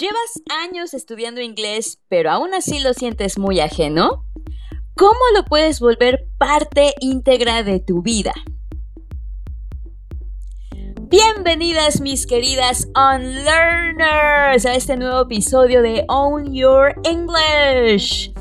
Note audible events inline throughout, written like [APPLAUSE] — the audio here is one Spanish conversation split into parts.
¿Llevas años estudiando inglés, pero aún así lo sientes muy ajeno? ¿Cómo lo puedes volver parte íntegra de tu vida? Bienvenidas mis queridas Unlearners a este nuevo episodio de Own Your English.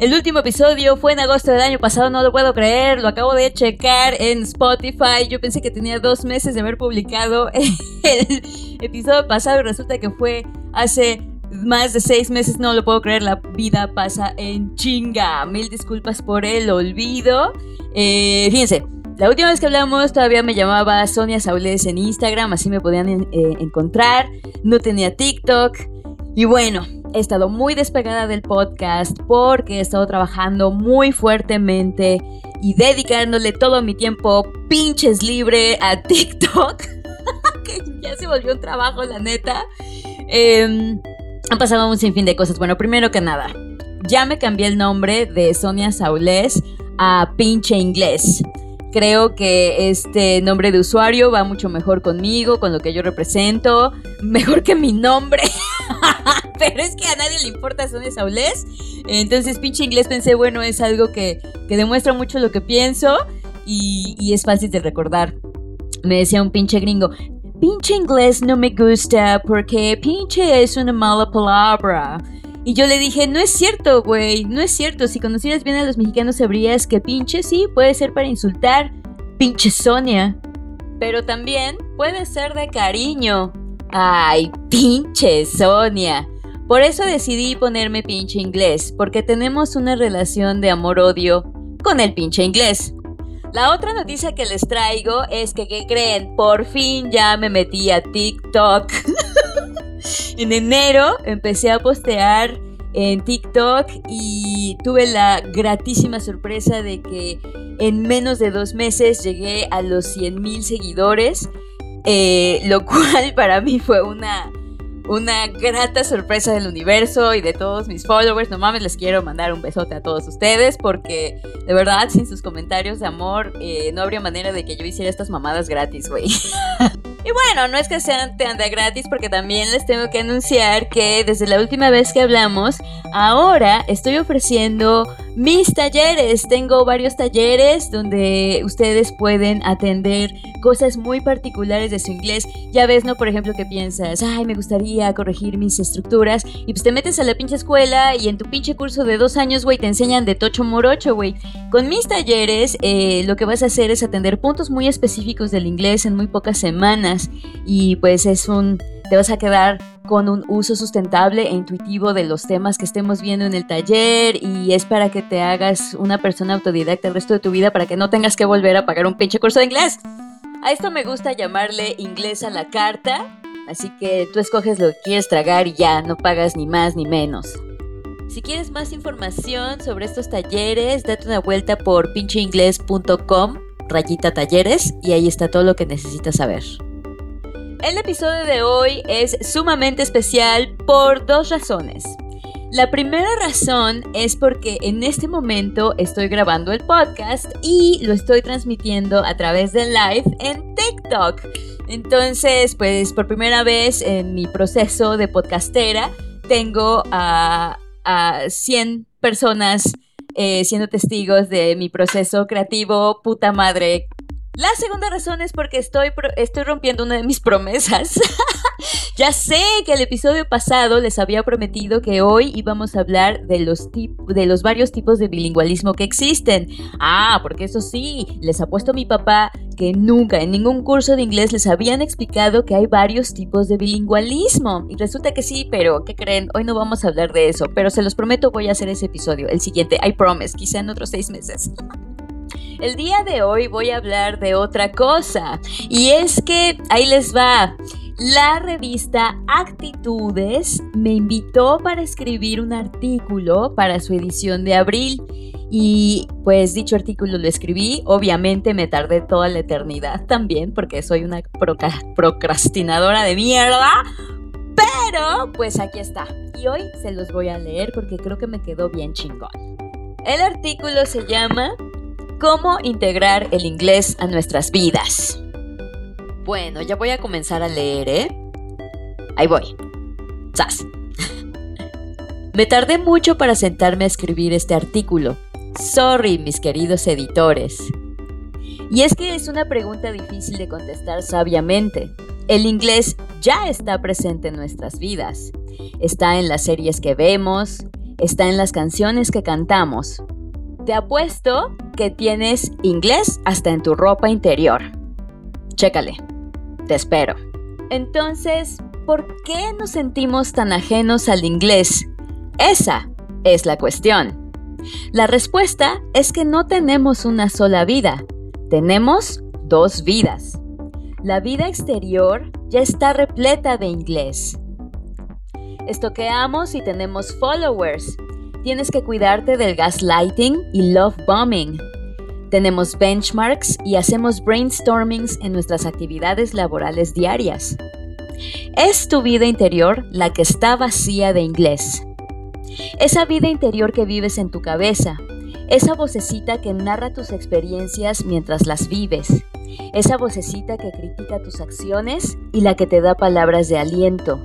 El último episodio fue en agosto del año pasado, no lo puedo creer, lo acabo de checar en Spotify. Yo pensé que tenía dos meses de haber publicado [LAUGHS] el episodio pasado y resulta que fue hace más de seis meses, no lo puedo creer, la vida pasa en chinga. Mil disculpas por el olvido. Eh, fíjense, la última vez que hablamos todavía me llamaba Sonia Saules en Instagram, así me podían eh, encontrar. No tenía TikTok. Y bueno, he estado muy despegada del podcast porque he estado trabajando muy fuertemente y dedicándole todo mi tiempo pinches libre a TikTok. [LAUGHS] que ya se volvió un trabajo, la neta. Eh, han pasado un sinfín de cosas. Bueno, primero que nada, ya me cambié el nombre de Sonia Saulés a pinche inglés. Creo que este nombre de usuario va mucho mejor conmigo, con lo que yo represento, [LAUGHS] mejor que mi nombre. [LAUGHS] Pero es que a nadie le importa Sonia Saulés. Entonces, pinche inglés pensé, bueno, es algo que, demuestra mucho lo que pienso y, y es fácil de recordar. Me decía un pinche gringo, pinche inglés no me gusta porque pinche es una mala palabra. Y yo le dije, no es cierto, güey, no es cierto. Si conocieras bien a los mexicanos sabrías que pinche sí puede ser para insultar. Pinche Sonia. Pero también puede ser de cariño. Ay, pinche Sonia. Por eso decidí ponerme pinche inglés, porque tenemos una relación de amor-odio con el pinche inglés. La otra noticia que les traigo es que, ¿qué creen? Por fin ya me metí a TikTok. [LAUGHS] en enero empecé a postear en TikTok y tuve la gratísima sorpresa de que en menos de dos meses llegué a los 100 mil seguidores, eh, lo [LAUGHS] cual para mí fue una una grata sorpresa del universo y de todos mis followers. No mames, les quiero mandar un besote a todos ustedes porque de verdad, sin sus comentarios de amor, eh, no habría manera de que yo hiciera estas mamadas gratis, güey. [LAUGHS] y bueno, no es que sean tan de gratis porque también les tengo que anunciar que desde la última vez que hablamos, ahora estoy ofreciendo mis talleres. Tengo varios talleres donde ustedes pueden atender cosas muy particulares de su inglés. Ya ves, ¿no? Por ejemplo, que piensas, ay, me gustaría corregir mis estructuras. Y pues te metes a la pinche escuela y en tu pinche curso de dos años, güey, te enseñan de tocho morocho, güey. Con mis talleres, eh, lo que vas a hacer es atender puntos muy específicos del inglés en muy pocas semanas. Y pues es un te vas a quedar con un uso sustentable e intuitivo de los temas que estemos viendo en el taller y es para que te hagas una persona autodidacta el resto de tu vida para que no tengas que volver a pagar un pinche curso de inglés. A esto me gusta llamarle inglés a la carta, así que tú escoges lo que quieres tragar y ya, no pagas ni más ni menos. Si quieres más información sobre estos talleres, date una vuelta por pincheinglés.com, rayita talleres, y ahí está todo lo que necesitas saber. El episodio de hoy es sumamente especial por dos razones. La primera razón es porque en este momento estoy grabando el podcast y lo estoy transmitiendo a través de live en TikTok. Entonces, pues por primera vez en mi proceso de podcastera tengo a, 100 personas eh, siendo testigos de mi proceso creativo, puta madre, la segunda razón es porque estoy, estoy rompiendo una de mis promesas. [LAUGHS] ya sé que el episodio pasado les había prometido que hoy íbamos a hablar de los, de los varios tipos de bilingüismo que existen. Ah, porque eso sí, les ha puesto mi papá que nunca en ningún curso de inglés les habían explicado que hay varios tipos de bilingüismo. Y resulta que sí, pero ¿qué creen? Hoy no vamos a hablar de eso, pero se los prometo voy a hacer ese episodio, el siguiente, I promise, quizá en otros seis meses. El día de hoy voy a hablar de otra cosa y es que ahí les va. La revista Actitudes me invitó para escribir un artículo para su edición de abril y pues dicho artículo lo escribí, obviamente me tardé toda la eternidad también porque soy una procrastinadora de mierda, pero pues aquí está y hoy se los voy a leer porque creo que me quedó bien chingón. El artículo se llama ¿Cómo integrar el inglés a nuestras vidas? Bueno, ya voy a comenzar a leer, ¿eh? Ahí voy. ¡Sas! [LAUGHS] Me tardé mucho para sentarme a escribir este artículo. Sorry, mis queridos editores. Y es que es una pregunta difícil de contestar sabiamente. El inglés ya está presente en nuestras vidas. Está en las series que vemos, está en las canciones que cantamos. Te apuesto que tienes inglés hasta en tu ropa interior. Chécale. Te espero. Entonces, ¿por qué nos sentimos tan ajenos al inglés? Esa es la cuestión. La respuesta es que no tenemos una sola vida, tenemos dos vidas. La vida exterior ya está repleta de inglés. Estoqueamos y tenemos followers. Tienes que cuidarte del gaslighting y love bombing. Tenemos benchmarks y hacemos brainstormings en nuestras actividades laborales diarias. Es tu vida interior la que está vacía de inglés. Esa vida interior que vives en tu cabeza, esa vocecita que narra tus experiencias mientras las vives. Esa vocecita que critica tus acciones y la que te da palabras de aliento.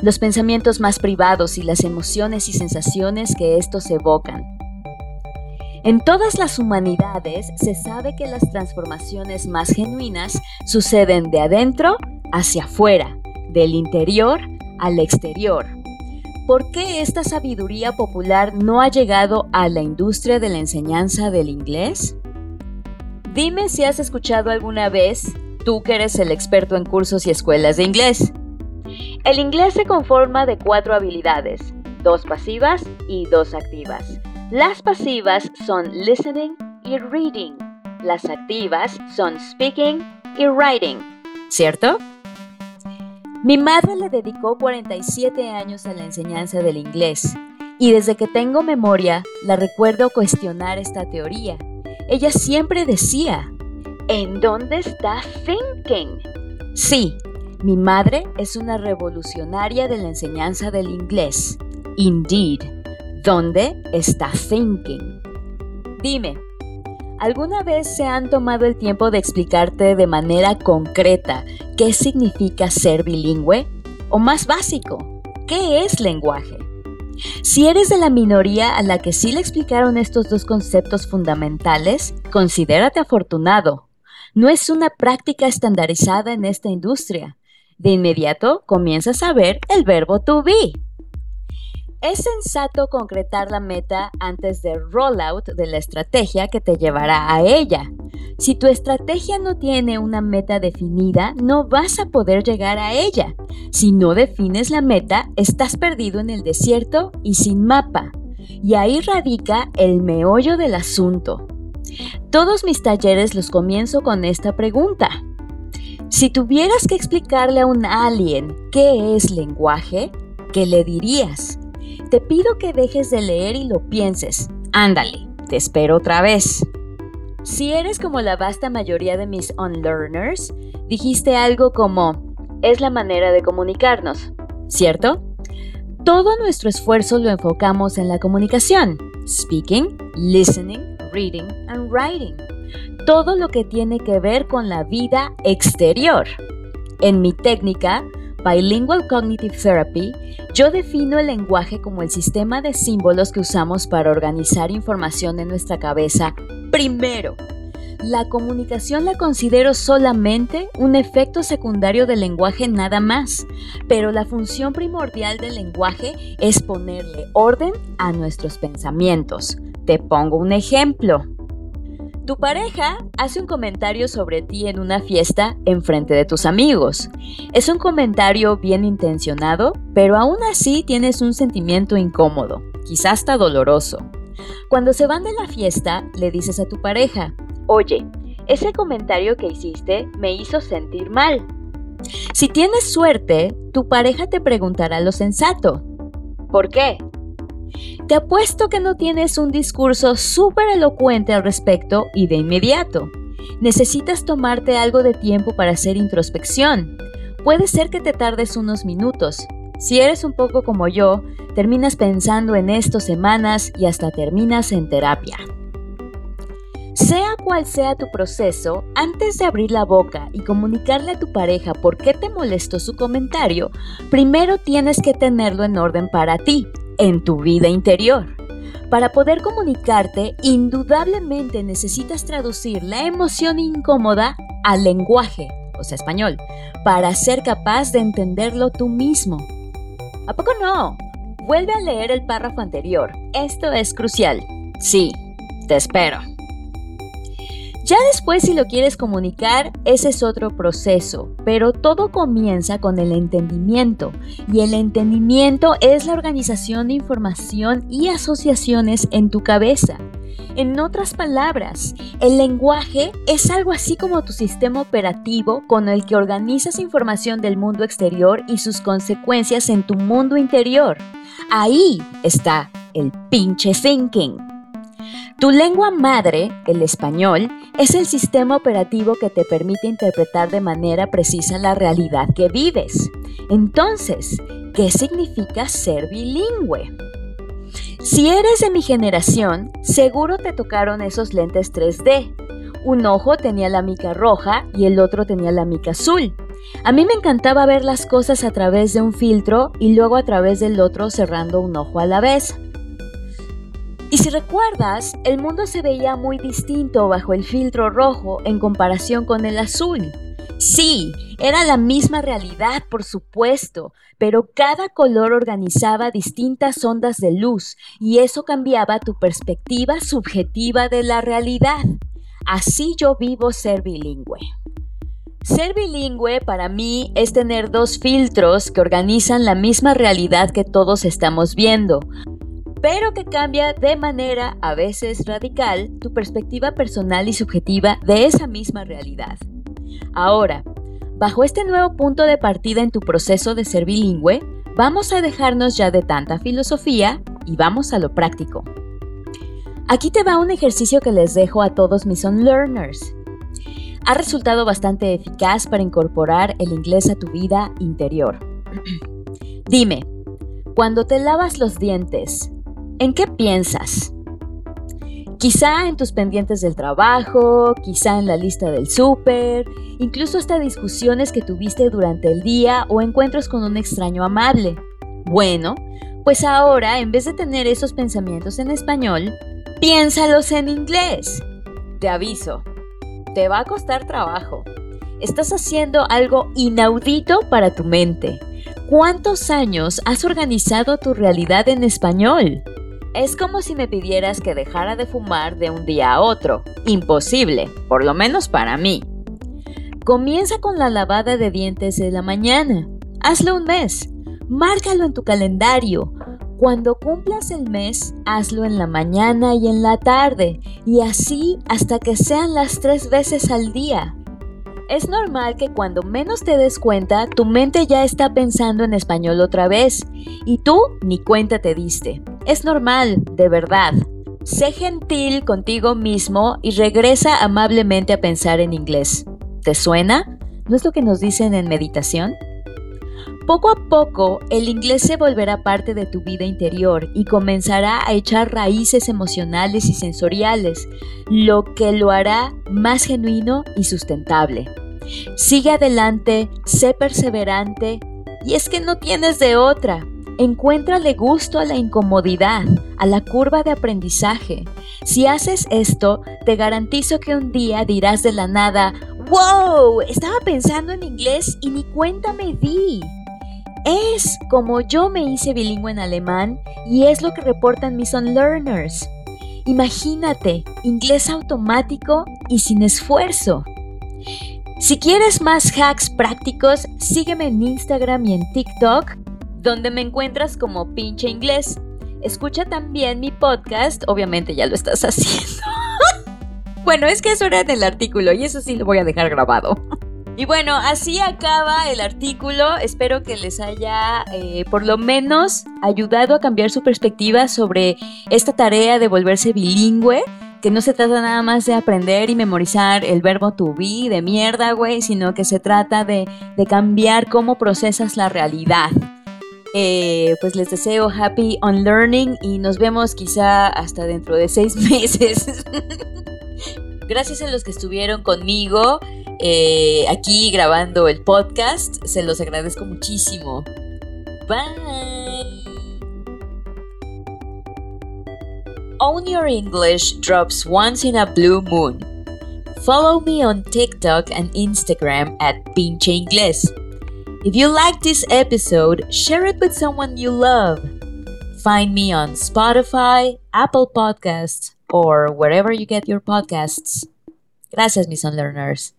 Los pensamientos más privados y las emociones y sensaciones que estos evocan. En todas las humanidades se sabe que las transformaciones más genuinas suceden de adentro hacia afuera, del interior al exterior. ¿Por qué esta sabiduría popular no ha llegado a la industria de la enseñanza del inglés? Dime si has escuchado alguna vez, tú que eres el experto en cursos y escuelas de inglés. El inglés se conforma de cuatro habilidades, dos pasivas y dos activas. Las pasivas son listening y reading. Las activas son speaking y writing. ¿Cierto? Mi madre le dedicó 47 años a la enseñanza del inglés y desde que tengo memoria la recuerdo cuestionar esta teoría. Ella siempre decía, ¿en dónde está thinking? Sí, mi madre es una revolucionaria de la enseñanza del inglés. Indeed, ¿dónde está thinking? Dime, ¿Alguna vez se han tomado el tiempo de explicarte de manera concreta qué significa ser bilingüe? O más básico, ¿qué es lenguaje? Si eres de la minoría a la que sí le explicaron estos dos conceptos fundamentales, considérate afortunado. No es una práctica estandarizada en esta industria. De inmediato comienzas a ver el verbo to be. Es sensato concretar la meta antes del rollout de la estrategia que te llevará a ella. Si tu estrategia no tiene una meta definida, no vas a poder llegar a ella. Si no defines la meta, estás perdido en el desierto y sin mapa. Y ahí radica el meollo del asunto. Todos mis talleres los comienzo con esta pregunta. Si tuvieras que explicarle a un alien qué es lenguaje, ¿qué le dirías? Te pido que dejes de leer y lo pienses. Ándale, te espero otra vez. Si eres como la vasta mayoría de mis unlearners, dijiste algo como, es la manera de comunicarnos, ¿cierto? Todo nuestro esfuerzo lo enfocamos en la comunicación, speaking, listening, reading and writing. Todo lo que tiene que ver con la vida exterior. En mi técnica, Bilingual Cognitive Therapy, yo defino el lenguaje como el sistema de símbolos que usamos para organizar información en nuestra cabeza primero. La comunicación la considero solamente un efecto secundario del lenguaje nada más, pero la función primordial del lenguaje es ponerle orden a nuestros pensamientos. Te pongo un ejemplo. Tu pareja hace un comentario sobre ti en una fiesta en frente de tus amigos. Es un comentario bien intencionado, pero aún así tienes un sentimiento incómodo, quizás hasta doloroso. Cuando se van de la fiesta, le dices a tu pareja, oye, ese comentario que hiciste me hizo sentir mal. Si tienes suerte, tu pareja te preguntará lo sensato. ¿Por qué? Te apuesto que no tienes un discurso súper elocuente al respecto y de inmediato. Necesitas tomarte algo de tiempo para hacer introspección. Puede ser que te tardes unos minutos. Si eres un poco como yo, terminas pensando en esto semanas y hasta terminas en terapia. Sea cual sea tu proceso, antes de abrir la boca y comunicarle a tu pareja por qué te molestó su comentario, primero tienes que tenerlo en orden para ti en tu vida interior. Para poder comunicarte, indudablemente necesitas traducir la emoción incómoda al lenguaje, o sea, español, para ser capaz de entenderlo tú mismo. ¿A poco no? Vuelve a leer el párrafo anterior. Esto es crucial. Sí, te espero. Ya después si lo quieres comunicar, ese es otro proceso, pero todo comienza con el entendimiento y el entendimiento es la organización de información y asociaciones en tu cabeza. En otras palabras, el lenguaje es algo así como tu sistema operativo con el que organizas información del mundo exterior y sus consecuencias en tu mundo interior. Ahí está el pinche thinking. Tu lengua madre, el español, es el sistema operativo que te permite interpretar de manera precisa la realidad que vives. Entonces, ¿qué significa ser bilingüe? Si eres de mi generación, seguro te tocaron esos lentes 3D. Un ojo tenía la mica roja y el otro tenía la mica azul. A mí me encantaba ver las cosas a través de un filtro y luego a través del otro cerrando un ojo a la vez. Y si recuerdas, el mundo se veía muy distinto bajo el filtro rojo en comparación con el azul. Sí, era la misma realidad, por supuesto, pero cada color organizaba distintas ondas de luz y eso cambiaba tu perspectiva subjetiva de la realidad. Así yo vivo ser bilingüe. Ser bilingüe para mí es tener dos filtros que organizan la misma realidad que todos estamos viendo, pero que cambia de manera a veces radical tu perspectiva personal y subjetiva de esa misma realidad. Ahora, bajo este nuevo punto de partida en tu proceso de ser bilingüe, vamos a dejarnos ya de tanta filosofía y vamos a lo práctico. Aquí te va un ejercicio que les dejo a todos mis unlearners. Ha resultado bastante eficaz para incorporar el inglés a tu vida interior. [CLEARS THROAT] Dime, cuando te lavas los dientes, ¿En qué piensas? Quizá en tus pendientes del trabajo, quizá en la lista del súper, incluso hasta discusiones que tuviste durante el día o encuentros con un extraño amable. Bueno, pues ahora, en vez de tener esos pensamientos en español, piénsalos en inglés. Te aviso, te va a costar trabajo. Estás haciendo algo inaudito para tu mente. ¿Cuántos años has organizado tu realidad en español? Es como si me pidieras que dejara de fumar de un día a otro. Imposible, por lo menos para mí. Comienza con la lavada de dientes de la mañana. Hazlo un mes. Márcalo en tu calendario. Cuando cumplas el mes, hazlo en la mañana y en la tarde, y así hasta que sean las tres veces al día. Es normal que cuando menos te des cuenta, tu mente ya está pensando en español otra vez, y tú ni cuenta te diste. Es normal, de verdad. Sé gentil contigo mismo y regresa amablemente a pensar en inglés. ¿Te suena? ¿No es lo que nos dicen en meditación? Poco a poco, el inglés se volverá parte de tu vida interior y comenzará a echar raíces emocionales y sensoriales, lo que lo hará más genuino y sustentable. Sigue adelante, sé perseverante, y es que no tienes de otra. Encuéntrale gusto a la incomodidad, a la curva de aprendizaje. Si haces esto, te garantizo que un día dirás de la nada, ¡Wow! Estaba pensando en inglés y ni cuenta me di. Es como yo me hice bilingüe en alemán y es lo que reportan mis unlearners. Imagínate, inglés automático y sin esfuerzo. Si quieres más hacks prácticos, sígueme en Instagram y en TikTok donde me encuentras como pinche inglés. Escucha también mi podcast, obviamente ya lo estás haciendo. [LAUGHS] bueno, es que eso era en el artículo y eso sí lo voy a dejar grabado. [LAUGHS] Y bueno, así acaba el artículo. Espero que les haya eh, por lo menos ayudado a cambiar su perspectiva sobre esta tarea de volverse bilingüe. Que no se trata nada más de aprender y memorizar el verbo to be de mierda, güey, sino que se trata de, de cambiar cómo procesas la realidad. Eh, pues les deseo happy on learning y nos vemos quizá hasta dentro de seis [LAUGHS] meses. Gracias a los que estuvieron conmigo eh, aquí grabando el podcast, se los agradezco muchísimo. Bye. Own Your English drops once in a blue moon. Follow me on TikTok and Instagram at Pinche Inglés. If you like this episode, share it with someone you love. Find me on Spotify, Apple Podcasts, or wherever you get your podcasts. Gracias, mis unlearners.